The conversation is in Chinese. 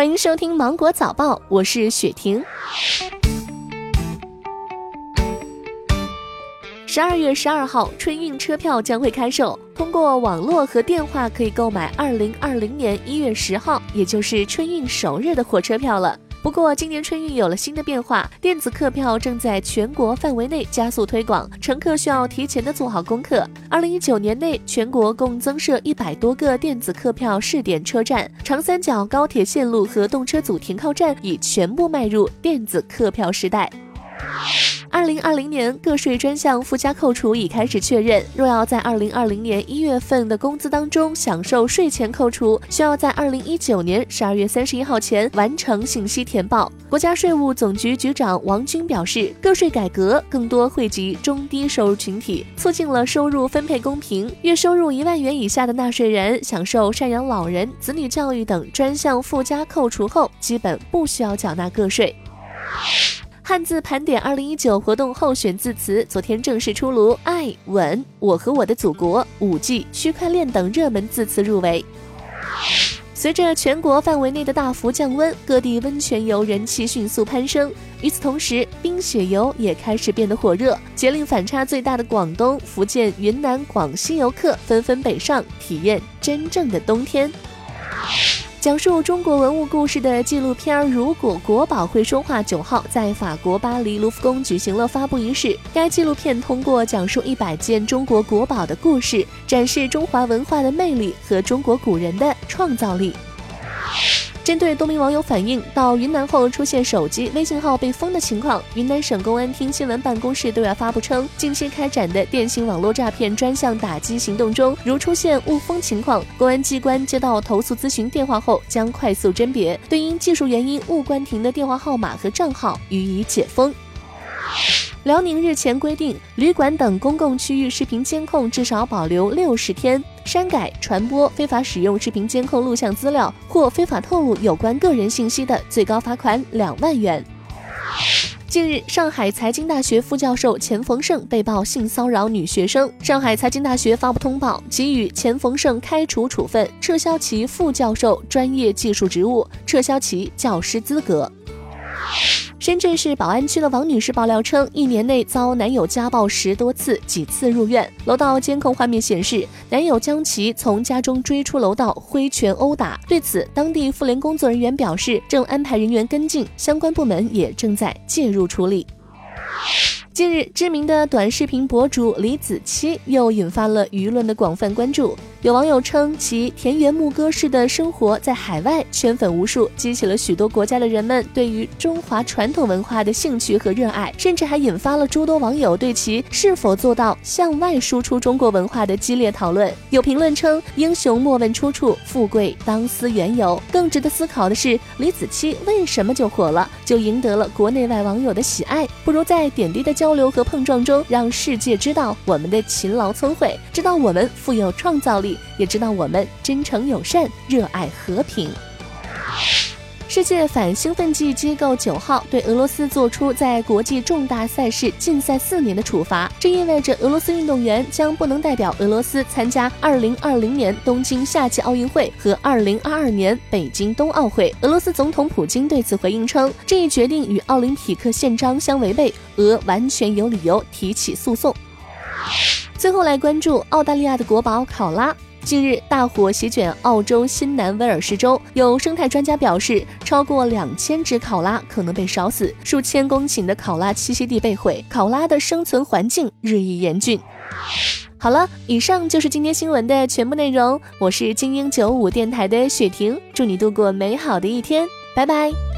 欢迎收听《芒果早报》，我是雪婷。十二月十二号，春运车票将会开售，通过网络和电话可以购买二零二零年一月十号，也就是春运首日的火车票了。不过，今年春运有了新的变化，电子客票正在全国范围内加速推广，乘客需要提前的做好功课。二零一九年内，全国共增设一百多个电子客票试点车站，长三角高铁线路和动车组停靠站已全部迈入电子客票时代。二零二零年个税专项附加扣除已开始确认。若要在二零二零年一月份的工资当中享受税前扣除，需要在二零一九年十二月三十一号前完成信息填报。国家税务总局局长王军表示，个税改革更多惠及中低收入群体，促进了收入分配公平。月收入一万元以下的纳税人享受赡养老人、子女教育等专项附加扣除后，基本不需要缴纳个税。汉字盘点二零一九活动候选字词昨天正式出炉，爱、稳、我和我的祖国、五 G、区块链等热门字词入围。随着全国范围内的大幅降温，各地温泉游人气迅速攀升。与此同时，冰雪游也开始变得火热。节令反差最大的广东、福建、云南、广西游客纷纷北上，体验真正的冬天。讲述中国文物故事的纪录片《如果国宝会说话》九号在法国巴黎卢浮宫举行了发布仪式。该纪录片通过讲述一百件中国国宝的故事，展示中华文化的魅力和中国古人的创造力。针对多名网友反映到云南后出现手机微信号被封的情况，云南省公安厅新闻办公室对外发布称，近期开展的电信网络诈骗专项打击行动中，如出现误封情况，公安机关接到投诉咨询电话后，将快速甄别，对因技术原因误关停的电话号码和账号予以解封。辽宁日前规定，旅馆等公共区域视频监控至少保留六十天。删改、传播、非法使用视频监控录像资料或非法透露有关个人信息的，最高罚款两万元。近日，上海财经大学副教授钱逢胜被曝性骚扰女学生，上海财经大学发布通报，给予钱逢胜开除处分，撤销其副教授专业技术职务，撤销其教师资格。深圳市宝安区的王女士爆料称，一年内遭男友家暴十多次，几次入院。楼道监控画面显示，男友将其从家中追出楼道，挥拳殴打。对此，当地妇联工作人员表示，正安排人员跟进，相关部门也正在介入处理。近日，知名的短视频博主李子柒又引发了舆论的广泛关注。有网友称，其田园牧歌式的生活在海外圈粉无数，激起了许多国家的人们对于中华传统文化的兴趣和热爱，甚至还引发了诸多网友对其是否做到向外输出中国文化的激烈讨论。有评论称：“英雄莫问出处，富贵当思缘由。”更值得思考的是，李子柒为什么就火了，就赢得了国内外网友的喜爱？不如在点滴的交流和碰撞中，让世界知道我们的勤劳聪慧，知道我们富有创造力。也知道我们真诚友善，热爱和平。世界反兴奋剂机构九号对俄罗斯作出在国际重大赛事禁赛四年的处罚，这意味着俄罗斯运动员将不能代表俄罗斯参加二零二零年东京夏季奥运会和二零二二年北京冬奥会。俄罗斯总统普京对此回应称，这一决定与奥林匹克宪章相违背，俄完全有理由提起诉讼。最后来关注澳大利亚的国宝考拉。近日，大火席卷澳洲新南威尔士州，有生态专家表示，超过两千只考拉可能被烧死，数千公顷的考拉栖息地被毁，考拉的生存环境日益严峻。好了，以上就是今天新闻的全部内容。我是精英九五电台的雪婷，祝你度过美好的一天，拜拜。